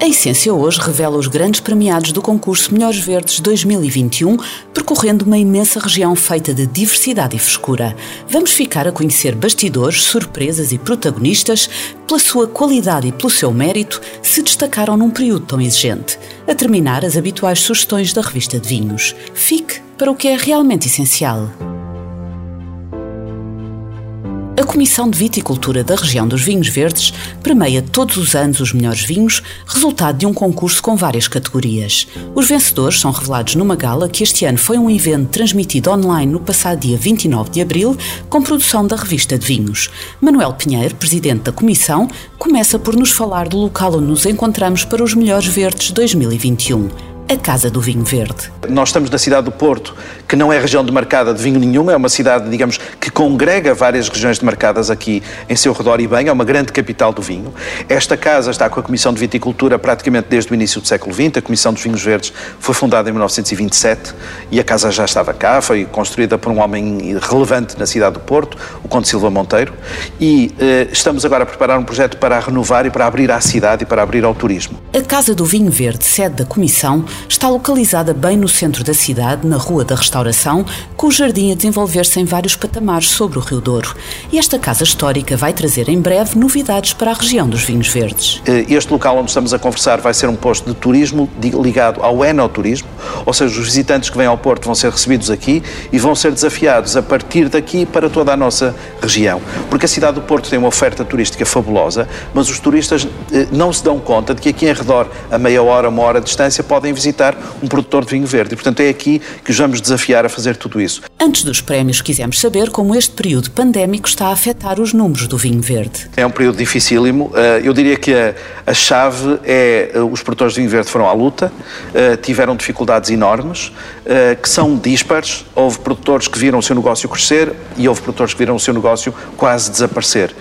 A Essência hoje revela os grandes premiados do concurso Melhores Verdes 2021, percorrendo uma imensa região feita de diversidade e frescura. Vamos ficar a conhecer bastidores, surpresas e protagonistas pela sua qualidade e pelo seu mérito se destacaram num período tão exigente. A terminar, as habituais sugestões da revista de vinhos. Fique para o que é realmente essencial. Comissão de Viticultura da região dos Vinhos Verdes premia todos os anos os melhores vinhos, resultado de um concurso com várias categorias. Os vencedores são revelados numa gala que este ano foi um evento transmitido online no passado dia 29 de abril, com produção da revista de vinhos. Manuel Pinheiro, presidente da comissão, começa por nos falar do local onde nos encontramos para os melhores verdes 2021 a Casa do Vinho Verde. Nós estamos na cidade do Porto, que não é região demarcada de vinho nenhum, é uma cidade, digamos, que congrega várias regiões demarcadas aqui em seu redor e bem, é uma grande capital do vinho. Esta casa está com a Comissão de Viticultura praticamente desde o início do século XX, a Comissão dos Vinhos Verdes foi fundada em 1927 e a casa já estava cá, foi construída por um homem relevante na cidade do Porto, o Conde Silva Monteiro, e eh, estamos agora a preparar um projeto para renovar e para abrir à cidade e para abrir ao turismo. A Casa do Vinho Verde, sede da Comissão, está localizada bem no centro da cidade, na Rua da Restauração, com o jardim a desenvolver-se em vários patamares sobre o Rio Douro. E esta casa histórica vai trazer em breve novidades para a região dos vinhos verdes. Eh, este local onde estamos a conversar vai ser um posto de turismo ligado ao enoturismo, ou seja, os visitantes que vêm ao Porto vão ser recebidos aqui e vão ser desafiados a partir daqui para toda a nossa região. Porque a cidade do Porto tem uma oferta turística fabulosa, mas os turistas eh, não se dão conta de que aqui em redor, a meia hora, uma hora de distância, podem visitar visitar um produtor de vinho verde. E, portanto, é aqui que os vamos desafiar a fazer tudo isso. Antes dos prémios, quisemos saber como este período pandémico está a afetar os números do vinho verde. É um período dificílimo. Eh, eu diria que a, a chave é eh, os produtores de vinho verde foram à luta, eh, tiveram dificuldades enormes, que são dispares. Houve produtores que viram o seu negócio crescer e houve produtores que viram o seu negócio quase desaparecer.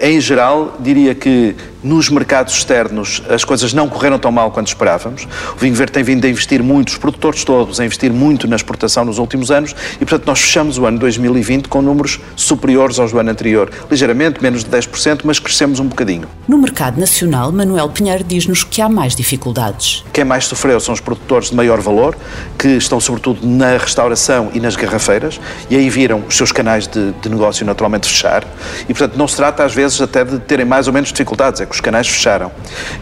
Em geral, diria que nos mercados externos as coisas não correram tão mal quanto esperávamos. O vinho verde tem vindo a investir muito, os produtores todos, a investir muito na exportação nos últimos anos e, portanto, nós fechamos o ano 2020 com números superiores aos do ano anterior. Ligeiramente, menos de 10%, mas crescemos um bocadinho. No mercado nacional, Manuel Pinheiro diz-nos que há mais dificuldades. Quem mais sofreu são os produtores de maior valor, que estão sobretudo na restauração e nas garrafeiras, e aí viram os seus canais de, de negócio naturalmente fechar. E, portanto, não se trata às vezes até de terem mais ou menos dificuldades, é que os canais fecharam.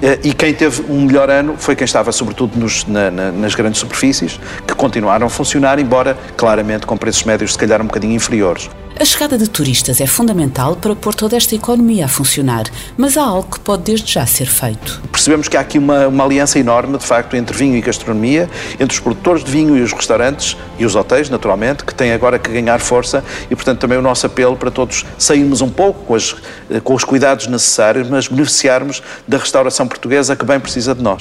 Eh, e quem teve um melhor ano foi quem estava sobretudo nos, na, na, nas grandes superfícies, que continuaram a funcionar, embora claramente com preços médios se calhar um bocadinho inferiores. A chegada de turistas é fundamental para pôr toda esta economia a funcionar, mas há algo que pode desde já ser feito. Percebemos que há aqui uma, uma aliança enorme, de facto, entre vinho e gastronomia, entre os produtores de vinho e os restaurantes e os hotéis, naturalmente, que têm agora que ganhar força e, portanto, também o nosso apelo para todos sairmos um pouco com, as, com os cuidados necessários, mas beneficiarmos da restauração portuguesa que bem precisa de nós.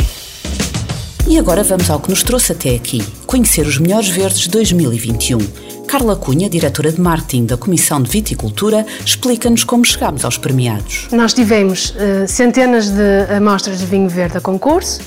E agora vamos ao que nos trouxe até aqui: conhecer os melhores verdes 2021. Carla Cunha, diretora de marketing da Comissão de Viticultura, explica-nos como chegámos aos premiados. Nós tivemos uh, centenas de amostras de vinho verde a concurso,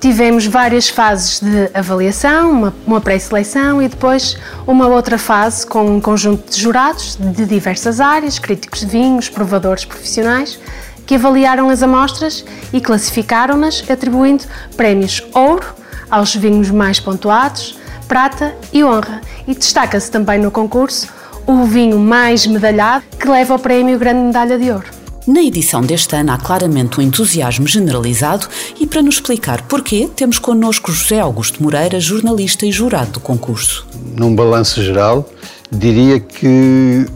tivemos várias fases de avaliação, uma, uma pré-seleção e depois uma outra fase com um conjunto de jurados de diversas áreas, críticos de vinhos, provadores profissionais, que avaliaram as amostras e classificaram-nas, atribuindo prémios ouro aos vinhos mais pontuados, prata e honra. E destaca-se também no concurso o vinho mais medalhado, que leva o prémio Grande Medalha de Ouro. Na edição deste ano há claramente um entusiasmo generalizado e para nos explicar porquê, temos connosco José Augusto Moreira, jornalista e jurado do concurso. Num balanço geral, diria que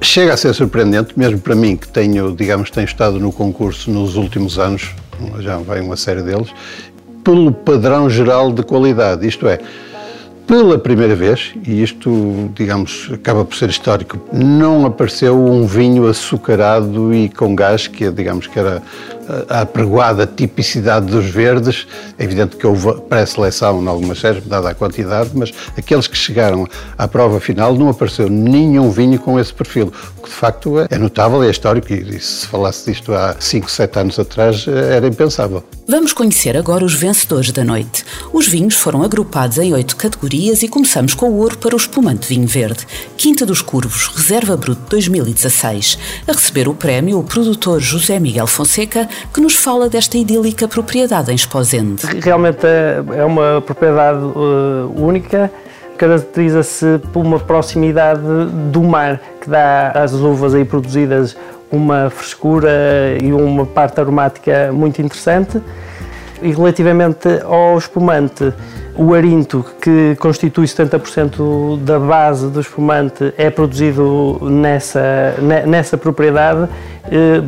chega a ser surpreendente, mesmo para mim que tenho, digamos, tenho estado no concurso nos últimos anos, já vai uma série deles, pelo padrão geral de qualidade, isto é, pela primeira vez, e isto, digamos, acaba por ser histórico, não apareceu um vinho açucarado e com gás, que digamos que era a apregoada tipicidade dos verdes. É evidente que houve pré-seleção em algumas séries, dada a quantidade, mas aqueles que chegaram à prova final não apareceu nenhum vinho com esse perfil, o que de facto é, é notável, é histórico e se falasse disto há 5, 7 anos atrás era impensável. Vamos conhecer agora os vencedores da noite. Os vinhos foram agrupados em oito categorias e começamos com o ouro para o espumante vinho verde. Quinta dos Curvos, Reserva Bruto 2016. A receber o prémio, o produtor José Miguel Fonseca, que nos fala desta idílica propriedade em Esposende. Realmente é, é uma propriedade uh, única, caracteriza-se por uma proximidade do mar, que dá às uvas aí produzidas uma frescura e uma parte aromática muito interessante. E relativamente ao espumante, o arinto, que constitui 70% da base do espumante, é produzido nessa, nessa propriedade, eh,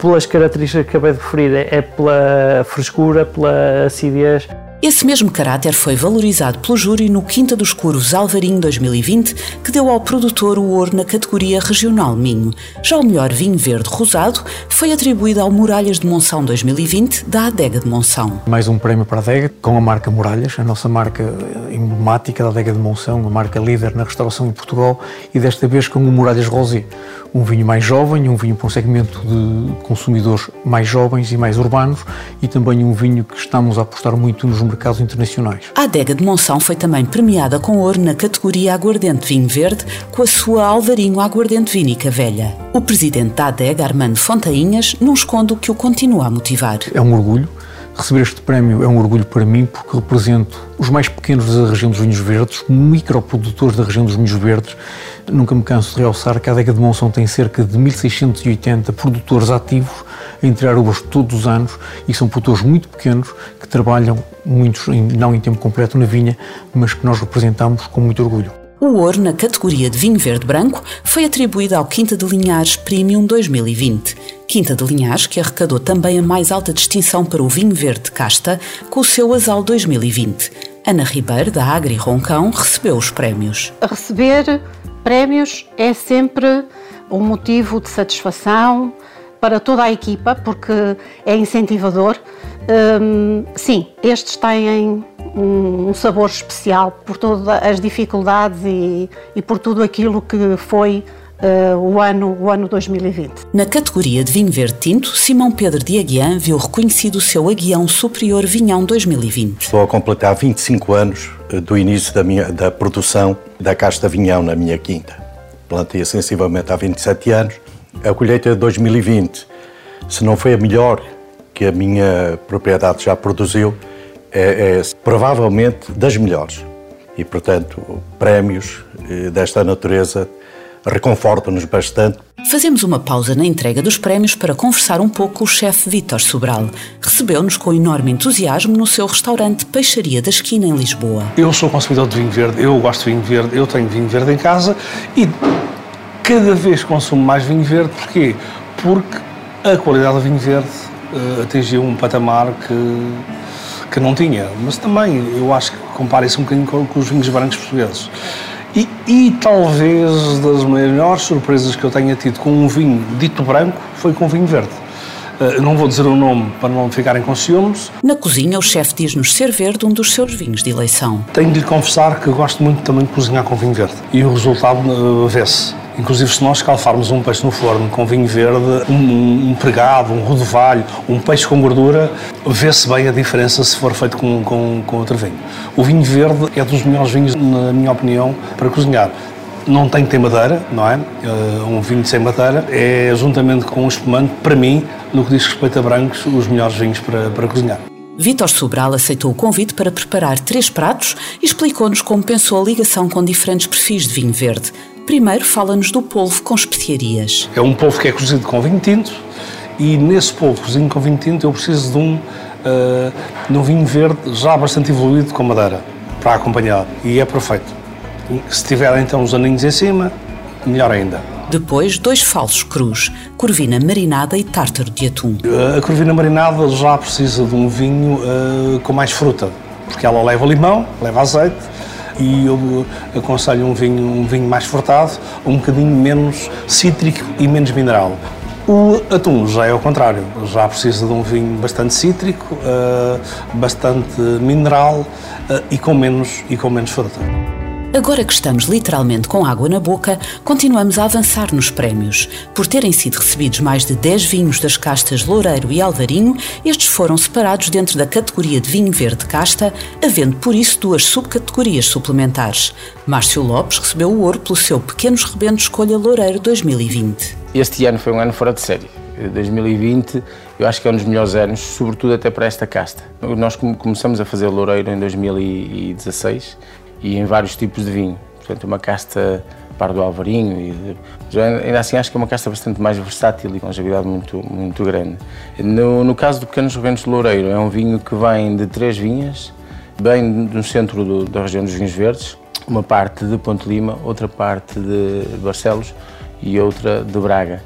pelas características que acabei de referir, é pela frescura, pela acidez. Esse mesmo caráter foi valorizado pelo júri no Quinta dos Curvos Alvarinho 2020, que deu ao produtor o ouro na categoria Regional Minho. Já o melhor vinho verde rosado foi atribuído ao Muralhas de Monção 2020, da Adega de Monção. Mais um prémio para a Adega, com a marca Muralhas, a nossa marca emblemática da Adega de Monção, a marca líder na restauração em Portugal, e desta vez com o Muralhas Rosé um vinho mais jovem, um vinho para um segmento de consumidores mais jovens e mais urbanos e também um vinho que estamos a apostar muito nos mercados internacionais. A adega de Monção foi também premiada com ouro na categoria Aguardente Vinho Verde com a sua Alvarinho Aguardente Vínica Velha. O presidente da adega, Armando Fontainhas, não esconde o que o continua a motivar. É um orgulho Receber este prémio é um orgulho para mim porque represento os mais pequenos da região dos vinhos verdes, microprodutores da região dos vinhos verdes. Nunca me canso de realçar que a adega de Monção tem cerca de 1680 produtores ativos a entregar uvas todos os anos e são produtores muito pequenos que trabalham, muitos não em tempo completo na vinha, mas que nós representamos com muito orgulho. O ouro na categoria de vinho verde branco foi atribuído ao Quinta de Linhares Premium 2020. Quinta de Linhares, que arrecadou também a mais alta distinção para o vinho verde casta com o seu Asal 2020. Ana Ribeiro, da Agri Roncão, recebeu os prémios. A receber prémios é sempre um motivo de satisfação para toda a equipa, porque é incentivador. Hum, sim, estes têm um, sabor especial por todas as dificuldades e, e por tudo aquilo que foi Uh, o, ano, o ano 2020. Na categoria de vinho verde tinto, Simão Pedro de Aguiã viu reconhecido o seu Aguião Superior Vinhão 2020. Estou a completar 25 anos eh, do início da, minha, da produção da casta Vinhão na minha quinta. Plantei sensivelmente há 27 anos. A colheita de 2020, se não foi a melhor que a minha propriedade já produziu, é, é provavelmente das melhores. E, portanto, prémios eh, desta natureza reconfortam-nos bastante. Fazemos uma pausa na entrega dos prémios para conversar um pouco com o chefe Vítor Sobral. Recebeu-nos com enorme entusiasmo no seu restaurante Peixaria da Esquina, em Lisboa. Eu sou consumidor de vinho verde, eu gosto de vinho verde, eu tenho vinho verde em casa e cada vez consumo mais vinho verde. Porquê? Porque a qualidade do vinho verde uh, atingiu um patamar que que não tinha. Mas também eu acho que compara-se um bocadinho com, com, os vinhos brancos portugueses. E, e, talvez das maiores surpresas que eu tenha tido com um vinho dito branco foi com vinho verde. Uh, não vou dizer o nome para não ficarem com ciúmes. Na cozinha, o chefe diz-nos ser verde um dos seus vinhos de eleição. Tenho de lhe confessar que gosto muito também de cozinhar com vinho verde. E o resultado uh, vê-se. Inclusive, se nós escalfarmos um peixe no forno com vinho verde, um, um pregado, um rodovalho, um peixe com gordura, vê-se bem a diferença se for feito com, com, com outro vinho. O vinho verde é dos melhores vinhos, na minha opinião, para cozinhar não tem que ter madeira, não é? Uh, um vinho sem madeira é, juntamente com o espumante, para mim, no que diz respeito a brancos, os melhores vinhos para, para cozinhar. Vítor Sobral aceitou o convite para preparar três pratos e explicou-nos como pensou a ligação com diferentes perfis de vinho verde. Primeiro, fala-nos do polvo com especiarias. É um polvo que é cozido com vinho tinto e nesse polvo cozido com vinho tinto eu preciso de um, uh, de um vinho verde já bastante evoluído com madeira para acompanhar e é perfeito. Se tiver então os aninhos em cima, melhor ainda. Depois, dois falsos crus, corvina marinada e tártaro de atum. Eh, a corvina marinada já precisa de um vinho uh, com mais fruta, porque ela leva limão, leva azeite, e eu aconselho um vinho, um vinho mais frutado, um bocadinho menos cítrico e menos mineral. O atum já é ao contrário, já precisa de um vinho bastante cítrico, uh, bastante mineral uh, e, com menos, e com menos fruta. Agora que estamos literalmente com água na boca, continuamos a avançar nos prémios. Por terem sido recebidos mais de 10 vinhos das castas Loureiro e Alvarinho, estes foram separados dentro da categoria de vinho verde casta, havendo por isso duas subcategorias suplementares. Márcio Lopes recebeu o ouro pelo seu Pequenos Rebentos Escolha Loureiro 2020. Este ano foi um ano fora de série. 2020 eu acho que é um dos melhores anos, sobretudo até para esta casta. Nós começamos a fazer Loureiro em 2016 e em vários tipos de vinho. Portanto, uma casta Pardo Alvarinho. E de, ainda assim, acho que é uma casta bastante mais versátil e com longevidade muito, muito grande. No, no caso do Pequenos Reventos de Loureiro, é um vinho que vem de três vinhas, bem no centro do, da região dos vinhos verdes, uma parte de Ponte Lima, outra parte de Barcelos e outra de Braga.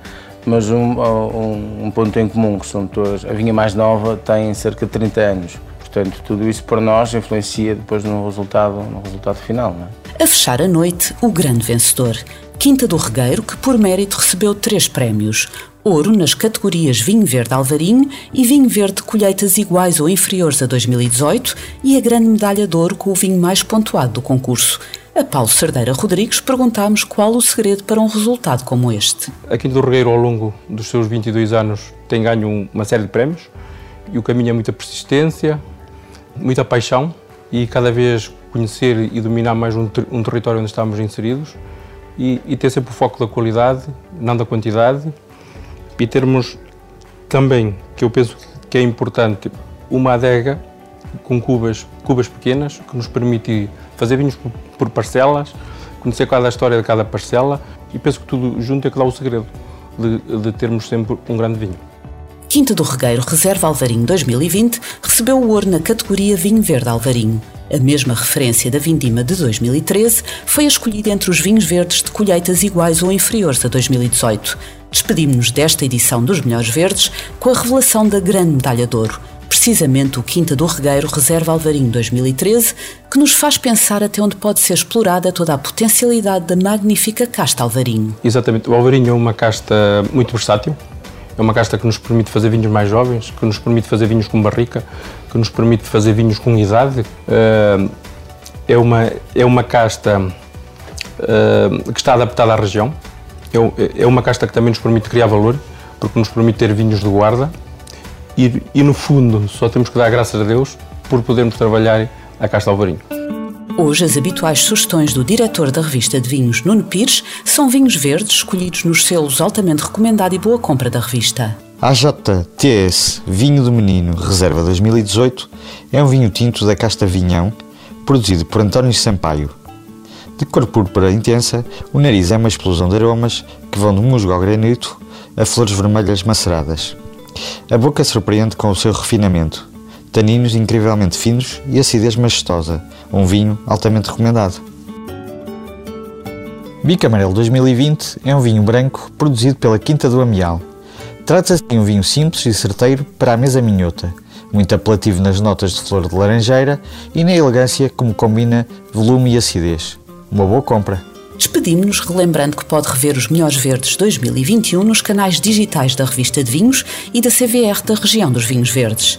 Mas um, um, um ponto em comum, que são todas, a vinha mais nova tem cerca de 30 anos, Portanto, tudo isso para nós influencia depois no resultado, no resultado final. É? A fechar a noite, o grande vencedor. Quinta do Regueiro, que por mérito recebeu três prémios. Ouro nas categorias Vinho Verde Alvarinho e Vinho Verde Colheitas iguais ou inferiores a 2018 e a grande medalha de ouro com o vinho mais pontuado do concurso. A Paulo Cerdeira Rodrigues perguntámos qual o segredo para um resultado como este. A Quinta do Regueiro, ao longo dos seus 22 anos, tem ganho uma série de prémios e o caminho é muita persistência, muita paixão e cada vez conhecer e dominar mais um, ter um território onde estamos inseridos e, e, ter sempre o foco da qualidade, não da quantidade e termos também, que eu penso que é importante, uma adega com cubas, cubas pequenas que nos permite fazer vinhos por, por parcelas, conhecer cada história de cada parcela e penso que tudo junto é que dá o segredo de, de termos sempre um grande vinho. Quinta do Regueiro Reserva Alvarinho 2020 recebeu o ouro na categoria Vinho Verde Alvarinho. A mesma referência da Vindima de 2013 foi escolhida entre os vinhos verdes de colheitas iguais ou inferiores a 2018. Despedimos-nos desta edição dos Melhores Verdes com a revelação da Grande Medalha de Ouro, precisamente o Quinta do Regueiro Reserva Alvarinho 2013, que nos faz pensar até onde pode ser explorada toda a potencialidade da magnífica casta Alvarinho. Exatamente, o Alvarinho é uma casta muito versátil, é uma casta que nos permite fazer vinhos mais jovens, que nos permite fazer vinhos com barrica, que nos permite fazer vinhos com idade. Eh, é uma, é uma casta eh, que está adaptada à região. É, é uma casta que também nos permite criar valor, porque nos permite ter vinhos de guarda. E, e no fundo, só temos que dar graças a Deus por podermos trabalhar a casta Alvarinho. Hoje, as habituais sugestões do diretor da revista de vinhos, Nuno Pires, são vinhos verdes escolhidos nos selos altamente recomendado e boa compra da revista. AJTS Vinho do Menino Reserva 2018 é um vinho tinto da casta Vinhão, produzido por António Sampaio. De cor púrpura intensa, o nariz é uma explosão de aromas que vão do musgo ao granito a flores vermelhas maceradas. A boca surpreende com o seu refinamento, taninos incrivelmente finos e acidez majestosa, um vinho altamente recomendado. Bico Amarelo 2020 é um vinho branco produzido pela Quinta do Amial. Trata-se de um vinho simples e certeiro para a mesa minhota, muito apelativo nas notas de flor de laranjeira e na elegância como combina volume e acidez. Uma boa compra. Despedimos-nos relembrando que pode rever os melhores verdes 2021 nos canais digitais da Revista de Vinhos e da CVR da região dos Vinhos Verdes.